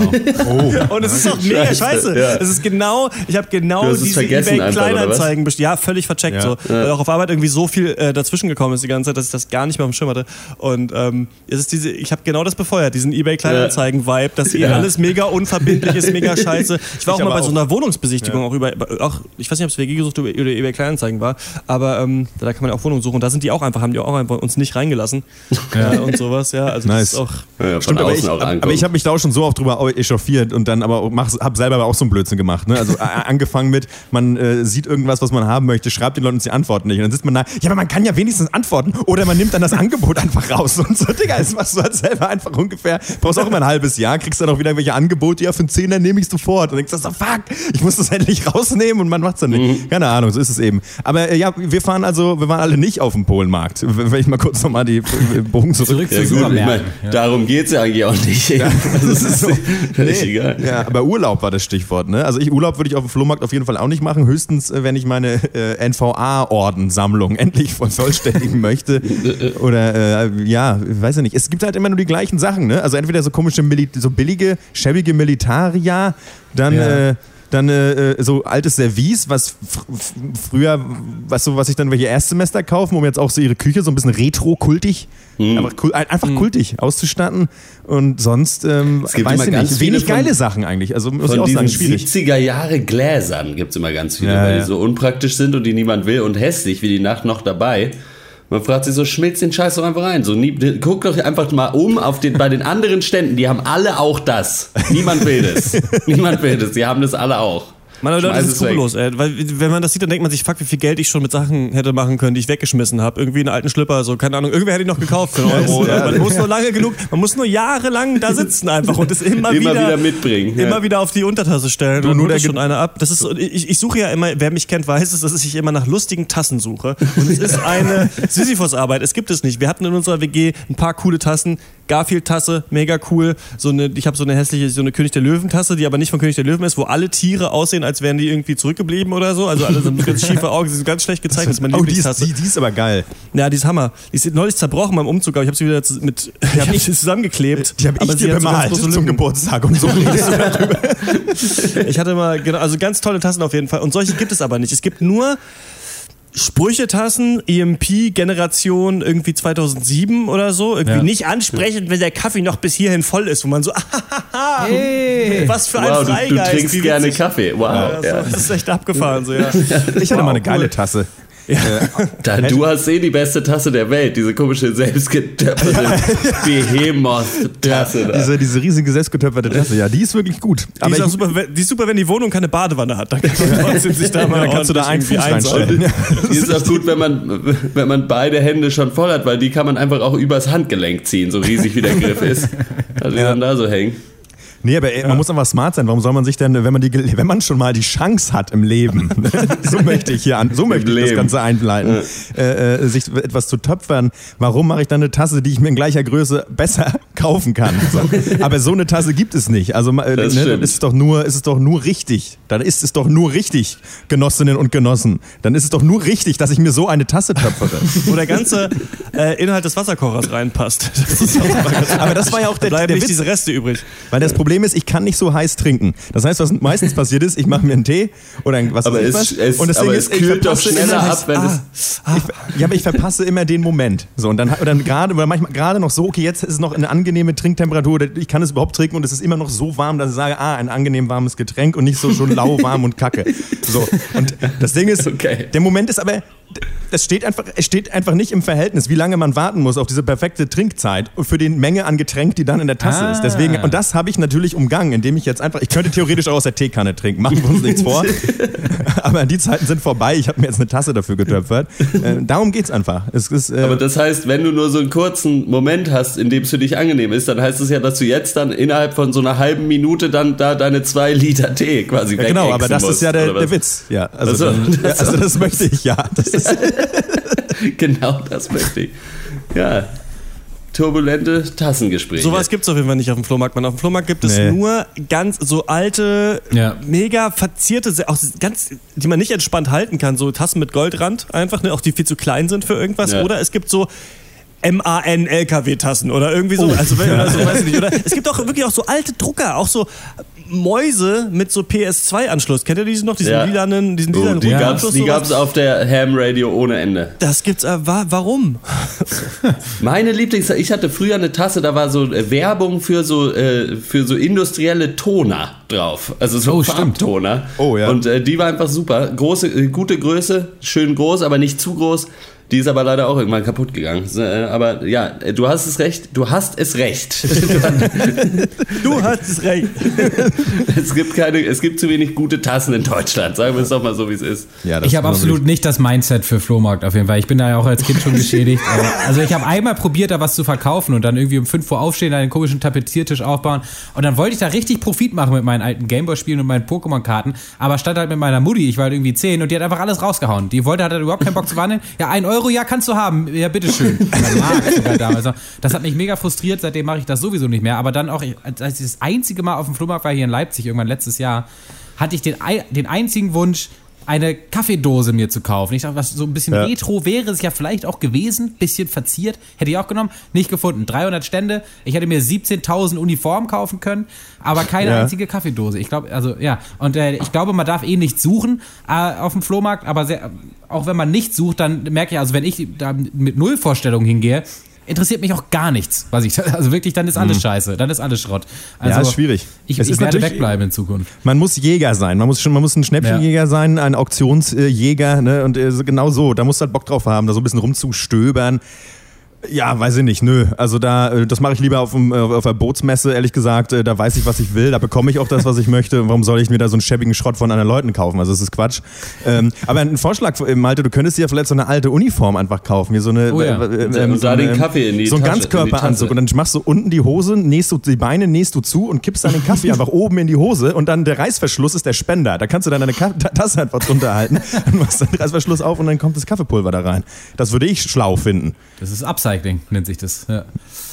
wow. <laughs> Und es ist doch mega Scheiße, scheiße. ja. Es ist genau, ich habe genau diese vergessen eBay einfach, oder Kleinanzeigen best- Ja, völlig vercheckt Ja. so. Weil auch auf Arbeit irgendwie so viel äh, dazwischen gekommen ist die ganze Zeit, dass ich das gar nicht mehr auf dem Schirm hatte. Und ähm, es ist diese, ich habe genau das befeuert, diesen eBay Kleinanzeigen-Vibe, dass eh Ja. alles mega unverbindlich ist, mega <laughs> scheiße. Ich war auch Ich mal aber bei so auch. einer Wohnungsbesichtigung auch über, auch, ich weiß nicht, ob es WG gesucht oder oder eBay Kleinanzeigen war, aber ähm, da kann man ja auch Wohnungen suchen. Und da sind die auch einfach, haben die auch einfach uns nicht reingelassen <laughs> äh, und sowas. Ja, also Nice. das ist auch Ja, Stimmt, aber ich, aber ich habe mich da auch schon so oft drüber echauffiert und dann aber auch mach, hab selber aber auch so einen Blödsinn gemacht. Ne? Also angefangen mit, man äh, sieht irgendwas, was man haben möchte, schreibt den Leuten die antworten nicht. Und dann sitzt man da, ja, aber man kann ja wenigstens antworten. Oder man nimmt dann das Angebot einfach raus. Und so, Digga, das machst du halt selber einfach ungefähr. Brauchst auch immer ein halbes Jahr, kriegst dann auch wieder irgendwelche Angebote, ja, für einen Zehner nehme ich sofort. Und denkst du so, fuck, ich muss das endlich <laughs> rausnehmen und man macht's dann nicht. Keine Ahnung, so ist es eben. Aber äh, ja, wir fahren also, wir waren alle nicht auf dem Polenmarkt. Wenn ich mal kurz nochmal die äh, Bogen zurück. Zurück ja, zu gut, ich mein. Ja. darum geht's ja eigentlich auch nicht. Also, es <laughs> ist völlig egal. Ja, aber Urlaub war das Stichwort. Ne? Also ich, Urlaub würde ich auf dem Flohmarkt auf jeden Fall auch nicht machen. Höchstens, äh, wenn ich meine äh, NVA-Ordensammlung <laughs> endlich vervollständigen möchte. <laughs> Oder äh, ja, weiß ich nicht. Es gibt halt immer nur die gleichen Sachen. Ne? Also entweder so komische, Mili so billige, schäbige Militaria, dann Ja. äh, dann äh, äh, so altes Service, was früher, was so, was sich dann welche Erstsemester kaufen, um jetzt auch so ihre Küche so ein bisschen retro-kultig, einfach, kul einfach kultig auszustatten. Und sonst, ähm, Es gibt weiß immer ich ganz nicht, viele wenig von- geile Sachen eigentlich. Also muss ich auch sagen, schwierig. 70er Jahre Gläsern gibt's immer ganz viele, Ja, weil ja. die so unpraktisch sind und die niemand will und hässlich wie die Nacht noch dabei. Man fragt sich so, schmilzt den Scheiß doch einfach rein. So, nie, guck doch einfach mal um auf den, bei den anderen Ständen, die haben alle auch das. Niemand will das. <laughs> Niemand will das, die haben das alle auch. Meine Leute, das ist skrupellos, ey. Weil, wenn man das sieht, dann denkt man sich, fuck, wie viel Geld ich schon mit Sachen hätte machen können, die ich weggeschmissen habe. Irgendwie einen alten Schlipper, so, keine Ahnung. Irgendwer hätte ich noch gekauft für einen Euro. Ja. man muss nur lange genug, man muss nur jahrelang da sitzen einfach und es immer, <laughs> Immer wieder, wieder mitbringen, ja. Immer wieder auf die Untertasse stellen. Dann nur holt der schon einer ab. Das ist, ich, ich suche ja immer, wer mich kennt, weiß es, dass ich immer nach lustigen Tassen suche. Und es ist <laughs> eine Sisyphus-Arbeit. Es gibt es nicht. Wir hatten in unserer WG ein paar coole Tassen. Garfield-Tasse, mega cool. So eine, ich habe so eine hässliche, so eine König der Löwen-Tasse, die aber nicht von König der Löwen ist, wo alle Tiere aussehen, als wären die irgendwie zurückgeblieben oder so. Also alle so ganz schiefe Augen, sie sind ganz schlecht gezeichnet. Das ist meine Oh, die ist, die, die ist aber geil. Ja, die ist Hammer. Die ist neulich zerbrochen beim Umzug, aber ich habe sie wieder mit <laughs> ich hab sie zusammengeklebt. Die habe ich dir so bemalt große zum. Geburtstag und so. <laughs> Ich hatte mal, genau, also ganz tolle Tassen auf jeden Fall. Und solche gibt es aber nicht. Es gibt nur Sprüchetassen, EMP, Generation irgendwie 2007 oder so. Irgendwie Ja. nicht ansprechend, wenn der Kaffee noch bis hierhin voll ist, wo man so, <laughs> Hey. was für ein Wow, du, du Freigeist. trinkst gerne. Kaffee. Wow. Ja, Ja. so, das ist echt abgefahren, so, ja. Ich hatte mal eine Wow, geile cool. Tasse. <laughs> Da, du hast eh die beste Tasse der Welt, diese komische selbstgetöpferte <laughs> Behemoth-Tasse. da. Diese, diese riesige selbstgetöpferte Tasse, ja, die ist wirklich gut. Die Aber ist, auch ich, super, wenn- die ist super, wenn die Wohnung keine Badewanne hat. Dann kann man <laughs> trotzdem sich da mal da kannst du da einen Fuß reinstellen. Die ist auch gut, wenn man, wenn man beide Hände schon voll hat, weil die kann man einfach auch übers Handgelenk ziehen, so riesig wie der Griff ist. Also die dann da so hängen. Nee, aber ey, man muss einfach smart sein. Warum soll man sich denn, wenn man, die, <laughs> wenn man schon mal die Chance hat im Leben, <laughs> so möchte ich hier an, so möchte ich das. Ganze einleiten, äh, äh, sich etwas zu töpfern, warum mache ich dann eine Tasse, die ich mir in gleicher Größe besser <laughs> kaufen kann? So. Aber so eine Tasse gibt es nicht. Also äh, Das ne, dann ist es doch nur, ist es doch nur richtig. Dann ist es doch nur richtig, Genossinnen und Genossen. Dann ist es doch nur richtig, dass ich mir so eine Tasse töpfere. <laughs> Wo der ganze äh, Inhalt des Wasserkochers reinpasst. <laughs> Das Aber das war ja auch der, Da bleiben der nicht Witz. diese Reste übrig. Weil das Problem ist, ich kann nicht so heiß trinken. Das heißt, was meistens passiert ist, ich mache mir einen Tee oder ein- was Aber weiß ich es, was. es, und das aber Ding es ist, ich kühlt doch verpasse schneller ab, wenn Ah. es... ich, ja, aber ich verpasse immer den Moment. So und dann, dann gerade oder manchmal gerade noch so, okay, jetzt ist es noch eine angenehme Trinktemperatur. Ich kann es überhaupt trinken und es ist immer noch so warm, dass ich sage, ah, ein angenehm warmes Getränk und nicht so schon <laughs> lauwarm und kacke. So und das Ding ist, <laughs> Okay. der Moment ist aber das steht einfach, es steht einfach nicht im Verhältnis, wie lange man warten muss auf diese perfekte Trinkzeit für die Menge an Getränk, die dann in der Tasse Ah. ist. Deswegen, und das habe ich natürlich umgangen, indem ich jetzt einfach, ich könnte theoretisch auch aus der Teekanne trinken, machen wir uns nichts vor. <laughs> Aber die Zeiten sind vorbei, ich habe mir jetzt eine Tasse dafür getöpfert. Äh, darum geht's einfach. Es ist, äh, Aber das heißt, wenn du nur so einen kurzen Moment hast, in dem es für dich angenehm ist, dann heißt es ja, dass du jetzt dann innerhalb von so einer halben Minute dann da deine zwei Liter Tee quasi ja, genau, aber das musst, ist ja der, der Witz. Ja, also, Ach so, dann, <laughs> das- also das möchte ich ja. Das ist, <laughs> genau das möchte ich. Ja. Turbulente Tassengespräche. Sowas gibt es auf jeden Fall nicht auf dem Flohmarkt. Man, auf dem Flohmarkt gibt es Nee. nur ganz so alte, Ja. mega verzierte, auch ganz, die man nicht entspannt halten kann. So Tassen mit Goldrand einfach, ne, auch die viel zu klein sind für irgendwas. Ja. Oder es gibt so MAN-LKW-Tassen oder irgendwie so. Also, <laughs> wenn, oder so, weiß ich nicht. Oder es gibt auch wirklich auch so alte Drucker, auch so Mäuse mit so PS2-Anschluss. Kennt ihr diesen noch? Diesen Ja. lilanen, diesen Oh, lilanen die roten gab's, Anschluss, die sowas? gab's auf der Ham Radio ohne Ende. Das gibt's, äh, wa warum? <laughs> Meine Lieblings, ich hatte früher eine Tasse, da war so äh, Werbung für so äh, für so industrielle Toner drauf, also so Oh, stimmt. Farbtoner. Oh, ja. Und äh, die war einfach super, große, äh, gute Größe, schön groß, aber nicht zu groß. Die ist aber leider auch irgendwann kaputt gegangen. Äh, Aber ja, äh, du hast es recht. Du hast es recht. <laughs> Du hast es recht. <laughs> es gibt keine, es gibt zu wenig gute Tassen in Deutschland. Sagen wir es doch mal so, wie es ist. Ja, Ich habe absolut nicht das Mindset für Flohmarkt auf jeden Fall. Ich bin da ja auch als Kind schon geschädigt. Aber- Also ich habe einmal probiert, da was zu verkaufen und dann irgendwie um 5 Uhr aufstehen, einen komischen Tapeziertisch aufbauen. Und dann wollte ich da richtig Profit machen mit meinen alten Gameboy-Spielen und meinen Pokémon-Karten. Aber stand halt mit meiner Mutti, ich war halt irgendwie 10 und die hat einfach alles rausgehauen. Die wollte, hat halt überhaupt keinen Bock zu wandeln. Ja, ein Euro, ja, kannst du haben. Ja, bitteschön. <laughs> Noch. Das hat mich mega frustriert, seitdem mache ich das sowieso nicht mehr. Aber dann auch, als ich das einzige Mal auf dem Flohmarkt war hier in Leipzig, irgendwann letztes Jahr, hatte ich den, den einzigen Wunsch, eine Kaffeedose mir zu kaufen. Ich dachte, was so ein bisschen Ja. retro wäre es ja vielleicht auch gewesen, bisschen verziert, hätte ich auch genommen, nicht gefunden. 300 Stände, ich hätte mir 17.000 Uniformen kaufen können, aber keine Ja. einzige Kaffeedose. Ich glaube, also ja, und äh, ich glaube, man darf eh nicht suchen äh, auf dem Flohmarkt, aber sehr, auch wenn man nicht sucht, dann merke ich, also wenn ich da mit null Vorstellungen hingehe, interessiert mich auch gar nichts, was ich, also wirklich, dann ist alles scheiße, dann ist alles Schrott. Also, Mhm. ist schwierig. Ich, Es ich ist werde wegbleiben in Zukunft. Man muss Jäger sein. Man muss schon, man muss ein Schnäppchenjäger sein, ein Auktionsjäger, ne? Und äh, genau so. Da musst du halt Bock drauf haben, da so ein bisschen rumzustöbern. Ja, weiß ich nicht, nö. Also da, äh, das mache ich lieber auf, dem, äh, auf der Bootsmesse, ehrlich gesagt. Äh, Da weiß ich, was ich will, da bekomme ich auch das, was ich möchte. Warum soll ich mir da so einen schäbigen Schrott von anderen Leuten kaufen? Also das ist Quatsch. Ähm, aber ein Vorschlag, äh, Malte, du könntest dir vielleicht so eine alte Uniform einfach kaufen. Hier so eine, Oh ja. äh, Und ähm, da so den eine- Kaffee in die So ein Tasche, in die Ganzkörperanzug. Und dann machst du unten die Hose, nähst du die Beine, nähst du zu und kippst dann den Kaffee <laughs> einfach oben in die Hose und dann der Reißverschluss ist der Spender. Da kannst du dann deine Ka Tasse einfach drunter halten <laughs> und machst dann den Reißverschluss auf und dann kommt das Kaffeepulver da rein. Das würde ich schlau finden. Das ist Upcycling, nennt sich das. Ja.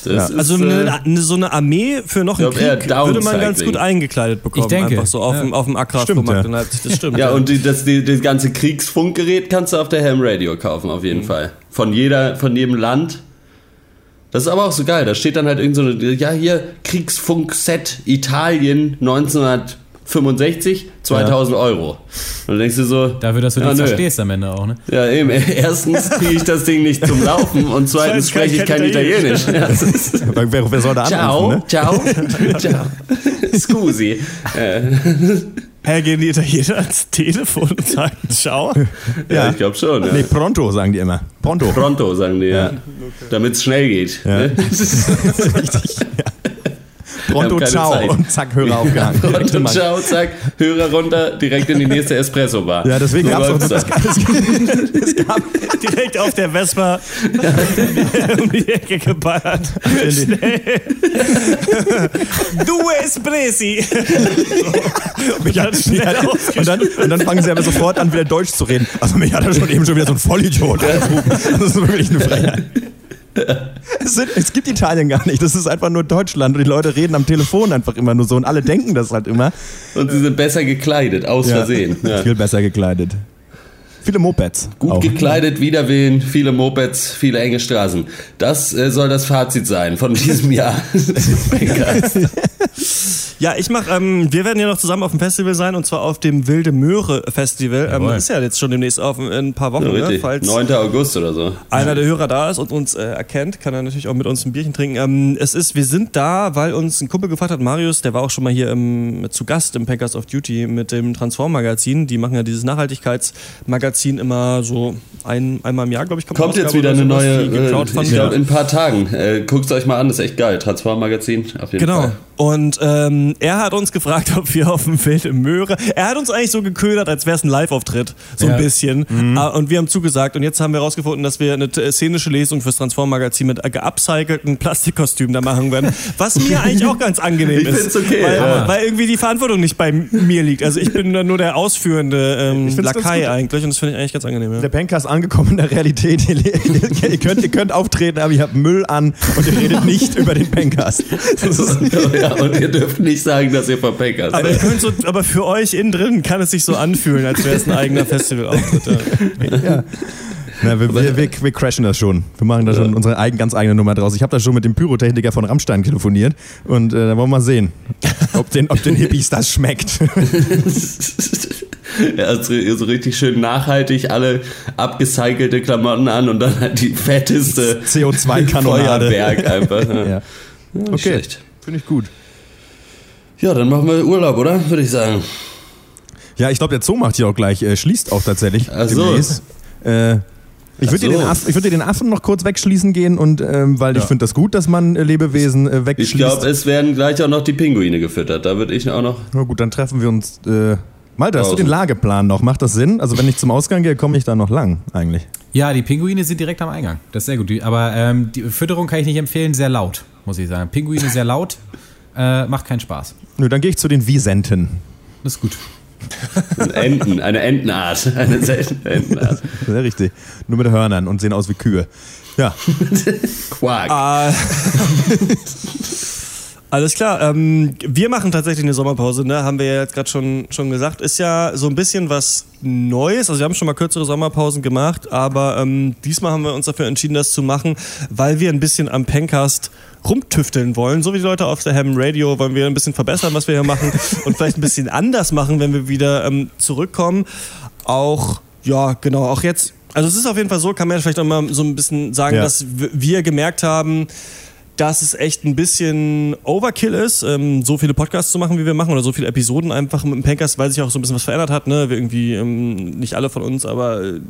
Das Also ist, eine, äh, eine, so eine Armee für noch einen Krieg würde man ganz Downcycling. gut eingekleidet bekommen. Ich denke, Einfach so auf ja. dem, auf dem Stimmt, Agrarflohmarkt ja. in Leipzig. Das stimmt. Ja, und die, das, die, das ganze Kriegsfunkgerät kannst du auf der Ham Radio kaufen, auf Mhm. jeden Fall. Von jeder, von jedem Land. Das ist aber auch so geil. Da steht dann halt irgend so eine, ja, hier, Kriegsfunk-Set Italien 1965, 2000 Euro. Und dann denkst du so, Dafür, dass du ja, nö. verstehst am Ende auch, ne? Ja, eben. <laughs> Erstens kriege ich das Ding nicht zum Laufen und <laughs> zweitens spreche ich kein kein Italienisch. <laughs> Ja, das ist- Wer, wer soll da Ciao, anrufen, ne? ciao, ciao. Scusi. Äh, Hä, gehen die Italiener ans Telefon und sagen Ciao? ja, Ja. ich glaube schon. Ja. Nee, pronto sagen die immer. Pronto. Pronto, sagen die, ja. Damit es schnell geht. Ja. Ne? Richtig. Ja. Pronto, ciao. Zeit. Und zack, Hörer <laughs> aufgehangen. Pronto, ciao, zack, Hörer runter, direkt in die nächste Espresso-Bar. Ja, deswegen So <laughs> gab es auch das, da. es gab, Direkt auf der Vespa <laughs> um die Ecke geballert. Schnell. Due Espressi. Mich hat schnell und, dann, und dann fangen sie aber sofort an, wieder Deutsch zu reden. Also mich hat er schon eben schon wieder so ein Vollidiot angerufen. Das ist wirklich eine Frechheit. <laughs> Es, sind, es gibt Italien gar nicht. Das ist einfach nur Deutschland. Und die Leute reden am Telefon einfach immer nur so. Und alle denken das halt immer. Und sie sind besser gekleidet, aus Versehen. Ja. <laughs> Viel besser gekleidet. Viele Mopeds. Gut auch. gekleidet, Widerwillen, viele Mopeds, viele enge Straßen. Das äh, soll das Fazit sein von diesem Jahr. <laughs> Ja, ich mach, ähm, wir werden ja noch zusammen auf dem Festival sein und zwar auf dem Wilde Möhre Festival. Ähm, Jawohl. ist ja jetzt schon demnächst auf in ein paar Wochen, ne? Richtig. falls 9. August oder so. einer der Hörer da ist und uns äh, erkennt, kann er natürlich auch mit uns ein Bierchen trinken. Ähm, es ist, wir sind da, weil uns ein Kumpel gefragt hat, Marius, der war auch schon mal hier im, zu Gast im Packers of Duty mit dem Transform-Magazin. Die machen ja dieses Nachhaltigkeitsmagazin immer so ein, einmal im Jahr, glaube ich. Kommt jetzt Ausgabe wieder eine neue, äh, ich glaube in ein paar Tagen. Äh, Guckt euch mal an, das ist echt geil. Transform-Magazin, auf jeden Genau. Fall. Und ähm, Ähm, er hat uns gefragt, <laughs> ob wir auf dem Feld im Möhre. Er hat uns eigentlich so geködert, als wäre es ein Live-Auftritt. So Ja. ein bisschen. Ah, Und wir haben zugesagt. Und jetzt haben wir herausgefunden, dass wir eine t- szenische Lesung fürs Transform-Magazin mit äh, geupcycelten Plastikkostümen da machen werden. Was mir <laughs> eigentlich auch ganz angenehm Ich ist. find's okay, Weil, ja. weil irgendwie die Verantwortung nicht bei mir liegt. Also ich bin dann nur der ausführende ähm, Lakai eigentlich. Und das finde ich eigentlich ganz angenehm. Ja. Der Pencast angekommen in der Realität. <laughs> Ihr, könnt, ihr könnt auftreten, aber ihr habt Müll an und ihr redet nicht über den Pencast. Das ist, ja, und ihr dürft nicht sagen, dass ihr verpeckert. Aber, ihr könnt so, aber für euch innen drin kann es sich so anfühlen, als wäre es ein eigener Festivalauftritt. Ja. na, wir, wir, wir, wir crashen das schon. Wir machen da schon unsere eigen, ganz eigene Nummer draus. Ich habe da schon mit dem Pyrotechniker von Rammstein telefoniert und äh, da wollen wir mal sehen, ob den, ob den Hippies das schmeckt. <laughs> Ja, also so richtig schön nachhaltig alle abgecycelte Klamotten an und dann halt die fetteste <laughs> CO2-Kanonade. Feuerwerk einfach. Ja. Ja. Nicht Okay, schlecht. finde ich gut. Ja, dann machen wir Urlaub, oder? Würde ich sagen. Ja, ich glaube, der Zoo macht hier auch gleich, äh, schließt auch tatsächlich Ach so. Äh, ich würde dir, so. den Aff- ich würd dir den Affen noch kurz wegschließen gehen und ähm, weil ich finde das gut, dass man äh, Lebewesen äh, Ich wegschließt. glaube, es werden gleich auch noch die Pinguine gefüttert. Da würde ich auch noch. Na gut, dann treffen wir uns. Äh, Malte, hast du den Lageplan noch? Macht das Sinn? Also wenn ich zum Ausgang gehe, komme ich da noch lang eigentlich. Ja, die Pinguine sind direkt am Eingang. Das ist sehr gut. Aber ähm, die Fütterung kann ich nicht empfehlen, sehr laut, muss ich sagen. Pinguine sehr laut, äh, macht keinen Spaß. Nö, dann gehe ich zu den Wiesenten. Das ist gut. Enten, eine Entenart. Eine seltene Entenart. Sehr richtig. Nur mit Hörnern und sehen aus wie Kühe. Ja, Quark. Ah. <laughs> Alles klar. Ähm, wir machen tatsächlich eine Sommerpause, ne? haben wir ja jetzt gerade schon, schon gesagt. Ist ja so ein bisschen was Neues. Also wir haben schon mal kürzere Sommerpausen gemacht, aber ähm, diesmal haben wir uns dafür entschieden, das zu machen, weil wir ein bisschen am Pencast rumtüfteln wollen. So wie die Leute auf der Ham Radio wollen wir ein bisschen verbessern, was wir hier machen <laughs> und vielleicht ein bisschen anders machen, wenn wir wieder ähm, zurückkommen. Auch, ja, genau, auch jetzt. Also es ist auf jeden Fall so, kann man ja vielleicht auch mal so ein bisschen sagen, Ja. dass wir gemerkt haben, dass es echt ein bisschen Overkill ist, ähm, so viele Podcasts zu machen, wie wir machen, oder so viele Episoden einfach mit dem Pencast, weil sich auch so ein bisschen was verändert hat. Ne? Wir irgendwie, ähm, nicht alle von uns, aber äh,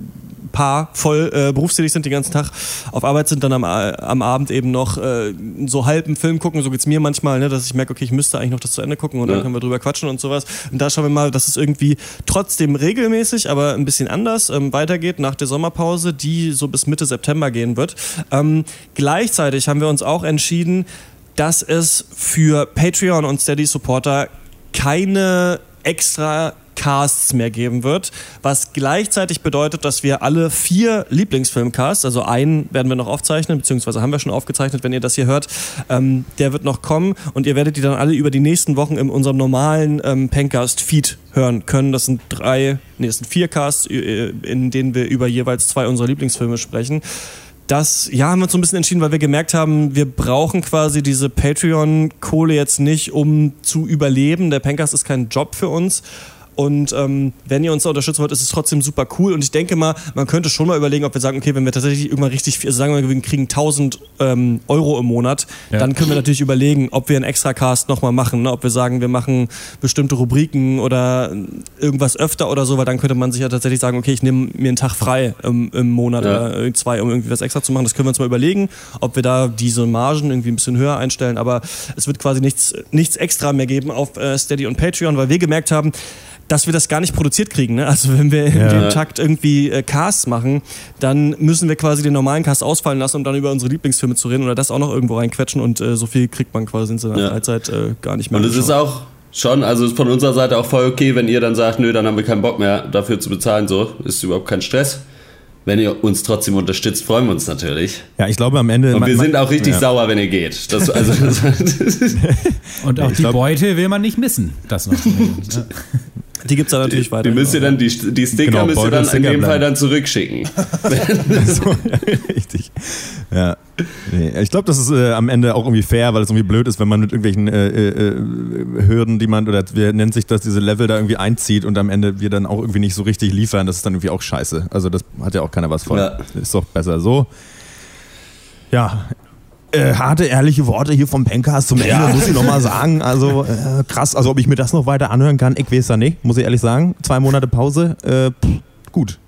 paar voll äh, berufstätig sind den ganzen Tag auf Arbeit sind, dann am, A- am Abend eben noch äh, so halb einen Film gucken. So geht's mir manchmal, ne? dass ich merke, okay, ich müsste eigentlich noch das zu Ende gucken und Ja. dann können wir drüber quatschen und sowas. Und da schauen wir mal, dass es irgendwie trotzdem regelmäßig, aber ein bisschen anders ähm, weitergeht nach der Sommerpause, die so bis Mitte September gehen wird. Ähm, gleichzeitig haben wir uns auch entschieden, dass es für Patreon und Steady Supporter keine extra Casts mehr geben wird, was gleichzeitig bedeutet, dass wir alle vier Lieblingsfilmcasts, also einen werden wir noch aufzeichnen, beziehungsweise haben wir schon aufgezeichnet, wenn ihr das hier hört, ähm, der wird noch kommen und ihr werdet die dann alle über die nächsten Wochen in unserem normalen ähm, Pencast-Feed hören können. Das sind drei, nee, das sind vier Casts, äh, in denen wir über jeweils zwei unserer Lieblingsfilme sprechen. Das, ja, haben wir uns so ein bisschen entschieden, weil wir gemerkt haben, wir brauchen quasi diese Patreon-Kohle jetzt nicht, um zu überleben. Der Pencast ist kein Job für uns. Und ähm, wenn ihr uns da unterstützen wollt, ist es trotzdem super cool. Und ich denke mal, man könnte schon mal überlegen, ob wir sagen, okay, wenn wir tatsächlich irgendwann richtig viel, also sagen wir, mal, wir kriegen 1000 ähm, Euro im Monat, Ja. dann können wir natürlich überlegen, ob wir einen Extracast nochmal machen. Ne? Ob wir sagen, wir machen bestimmte Rubriken oder irgendwas öfter oder so, weil dann könnte man sich ja tatsächlich sagen, okay, ich nehme mir einen Tag frei im, im Monat Ja. oder äh, zwei, um irgendwie was extra zu machen. Das können wir uns mal überlegen, ob wir da diese Margen irgendwie ein bisschen höher einstellen. Aber es wird quasi nichts, nichts extra mehr geben auf äh, Steady und Patreon, weil wir gemerkt haben, dass wir das gar nicht produziert kriegen. Ne? Also wenn wir in Ja. dem Takt irgendwie äh, Casts machen, dann müssen wir quasi den normalen Cast ausfallen lassen, um dann über unsere Lieblingsfilme zu reden oder das auch noch irgendwo reinquetschen und äh, so viel kriegt man quasi in seiner Ja. Freizeit äh, gar nicht mehr. Und es ist auch schon, also ist von unserer Seite auch voll okay, wenn ihr dann sagt, nö, dann haben wir keinen Bock mehr dafür zu bezahlen, so, ist überhaupt kein Stress. Wenn ihr uns trotzdem unterstützt, freuen wir uns natürlich. Ja, ich glaube am Ende. Und wir man- sind auch richtig ja. sauer, wenn ihr geht. Das, also, <laughs> das, Und auch ich die glaub- Beute will man nicht missen. Das noch. <laughs> die gibt's da natürlich weiter. die müsst ihr dann, die, die Sticker Genau, müsst ihr dann in dem Fall dann zurückschicken. <laughs> so, richtig. Ja. Nee, ich glaube, das ist äh, am Ende auch irgendwie fair, weil es irgendwie blöd ist, wenn man mit irgendwelchen äh, äh, äh, Hürden, die man, oder wie nennt sich das, diese Level da irgendwie einzieht und am Ende wir dann auch irgendwie nicht so richtig liefern. Das ist dann irgendwie auch scheiße. Also das hat ja auch keiner was von. Ja. Ist doch besser so. Ja. Äh, harte, ehrliche Worte hier vom Pencast zum Ende, muss ich nochmal sagen. Also äh, krass, also ob ich mir das noch weiter anhören kann, ich weiß ja nicht, muss ich ehrlich sagen. Zwei Monate Pause, äh, pff, gut.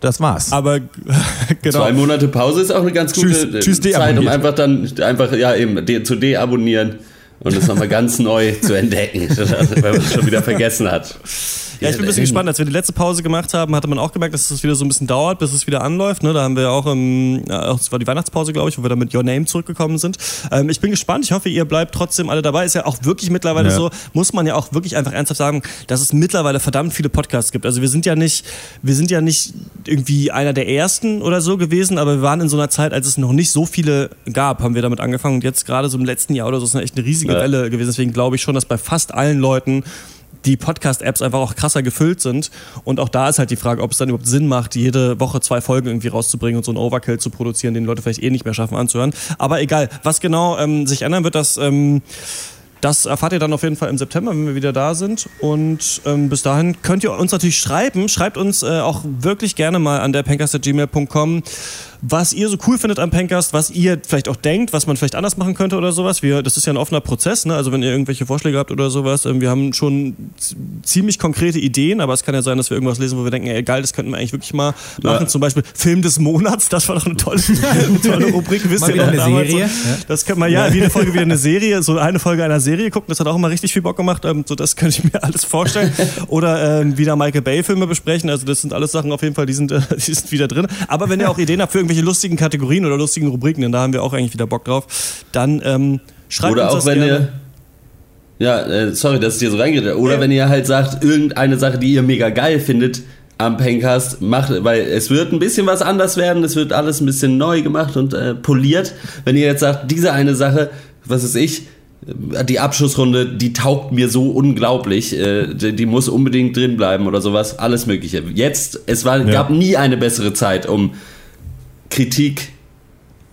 Das war's. Aber <laughs> genau. Zwei Monate Pause ist auch eine ganz gute Tschüss- äh, tschüss, Zeit, um einfach dann, einfach, ja eben, de, zu deabonnieren und es nochmal ganz <laughs> neu zu entdecken, <laughs> weil man es schon wieder vergessen hat. Ja, ich bin ein bisschen gespannt. Als wir die letzte Pause gemacht haben, hatte man auch gemerkt, dass es wieder so ein bisschen dauert, bis es wieder anläuft. Ne? Da haben wir auch, im, es war die Weihnachtspause, glaube ich, wo wir dann mit Your Name zurückgekommen sind. Ähm, ich bin gespannt. Ich hoffe, ihr bleibt trotzdem alle dabei. Ist ja auch wirklich mittlerweile ja. so, muss man ja auch wirklich einfach ernsthaft sagen, dass es mittlerweile verdammt viele Podcasts gibt. Also wir sind ja nicht, wir sind ja nicht irgendwie einer der ersten oder so gewesen, aber wir waren in so einer Zeit, als es noch nicht so viele gab, haben wir damit angefangen. Und jetzt gerade so im letzten Jahr oder so ist eine echt eine riesige ja. Welle gewesen. Deswegen glaube ich schon, dass bei fast allen Leuten die Podcast-Apps einfach auch krasser gefüllt sind. Und auch da ist halt die Frage, ob es dann überhaupt Sinn macht, jede Woche zwei Folgen irgendwie rauszubringen und so einen Overkill zu produzieren, den Leute vielleicht eh nicht mehr schaffen anzuhören. Aber egal, was genau ähm, sich ändern wird, das. Ähm, das erfahrt ihr dann auf jeden Fall im September, wenn wir wieder da sind. Und ähm, bis dahin könnt ihr uns natürlich schreiben. Schreibt uns äh, auch wirklich gerne mal an der pencast.gmail.com was ihr so cool findet am Pencast, was ihr vielleicht auch denkt, was man vielleicht anders machen könnte oder sowas. Wir, das ist ja ein offener Prozess, ne? also wenn ihr irgendwelche Vorschläge habt oder sowas. Ähm, wir haben schon ziemlich konkrete Ideen, aber es kann ja sein, dass wir irgendwas lesen, wo wir denken, ey, geil, das könnten wir eigentlich wirklich mal machen. Ja. Zum Beispiel Film des Monats, das war doch eine tolle, <laughs> eine tolle Rubrik. Wisst mal wieder eine Serie. So, das könnte man ja, wie eine Folge wieder eine Serie, so eine Folge einer Serie gucken, das hat auch immer richtig viel Bock gemacht. Ähm, so das könnte ich mir alles vorstellen. <laughs> Oder ähm, wieder Michael Bay-Filme besprechen. Also das sind alles Sachen auf jeden Fall, die sind, äh, <laughs> die sind wieder drin. Aber wenn ihr auch Ideen habt für irgendwelche lustigen Kategorien oder lustigen Rubriken, denn da haben wir auch eigentlich wieder Bock drauf, dann ähm, schreibt oder uns auch das wenn gerne. ihr ja, äh, sorry, dass ich dir so reingeredet Oder ja. wenn ihr halt sagt, irgendeine Sache, die ihr mega geil findet am Pencast, macht, weil es wird ein bisschen was anders werden, es wird alles ein bisschen neu gemacht und äh, poliert. Wenn ihr jetzt sagt, diese eine Sache, was ist ich, die Abschlussrunde, die taugt mir so unglaublich, äh, die, die, muss unbedingt drin bleiben oder sowas, alles Mögliche. Jetzt, es war, ja. gab nie eine bessere Zeit, um Kritik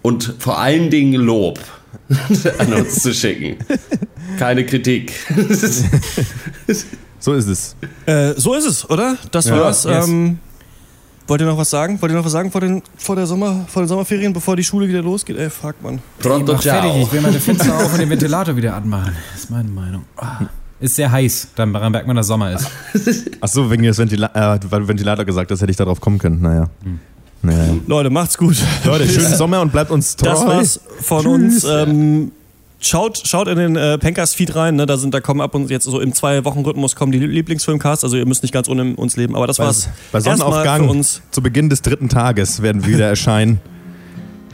und vor allen Dingen Lob <laughs> an uns zu schicken. Keine Kritik. so ist es. Äh, so ist es, oder? Das ja, war's. Yes. Ähm, wollt ihr noch was sagen? Wollt ihr noch was sagen vor den, vor der Sommer, vor den Sommerferien, bevor die Schule wieder losgeht? Ey, fuck, man. Pronto, ciao. Fertig. Ich will meine Fenster auf und den Ventilator wieder anmachen. Das ist meine Meinung. Ah. Ist sehr heiß, dann merkt man, dass Sommer ist. <laughs> Ach so, wegen des Ventila äh, Ventilator gesagt hast, hätte ich darauf kommen können. Naja. Hm. Naja. Leute, macht's gut. Leute, schönen Sommer und bleibt uns treu. Das war's von Tschüss. uns. Ähm, schaut, schaut in den äh, Pencast-Feed rein, ne? da, sind, da kommen ab und jetzt so im Zwei-Wochen-Rhythmus kommen die Lieblingsfilmcasts, also ihr müsst nicht ganz ohne uns leben, aber das bei, war's. Bei Sonnenaufgang uns. zu Beginn des dritten Tages werden wir wieder erscheinen,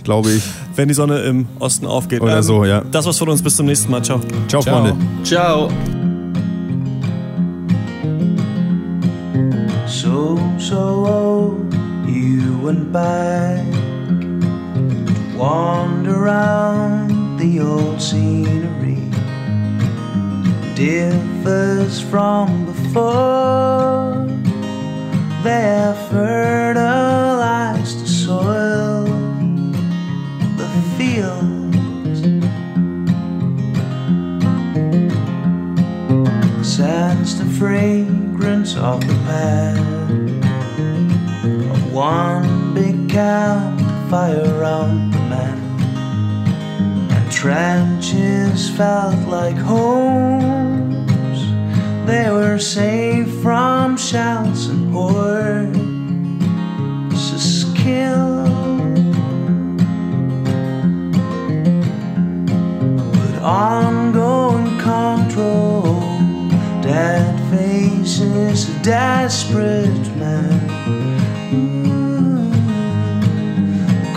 glaube ich. Wenn die Sonne im Osten aufgeht. Oder ähm, so, ja. Das war's von uns, bis zum nächsten Mal, ciao. Ciao, ciao. Freunde. Ciao. So, so went back wander around the old scenery. Differs from before, they fertilized the soil, the fields. Sense the fragrance of the past one big campfire around the men. And trenches felt like homes. They were safe from shells and hordes of kill. But ongoing control, dead faces, a desperate man.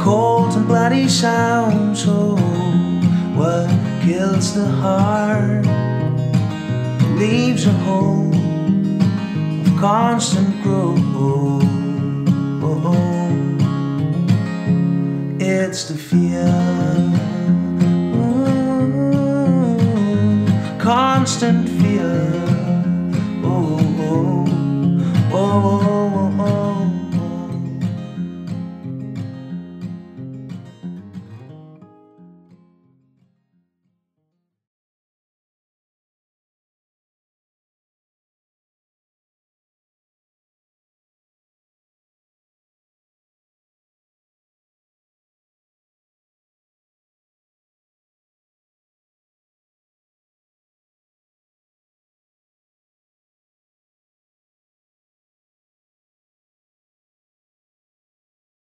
cold and bloody sounds. Oh, what kills the heart leaves a hole of constant growth. It's the fear. constant fear. Oh, oh, oh, oh.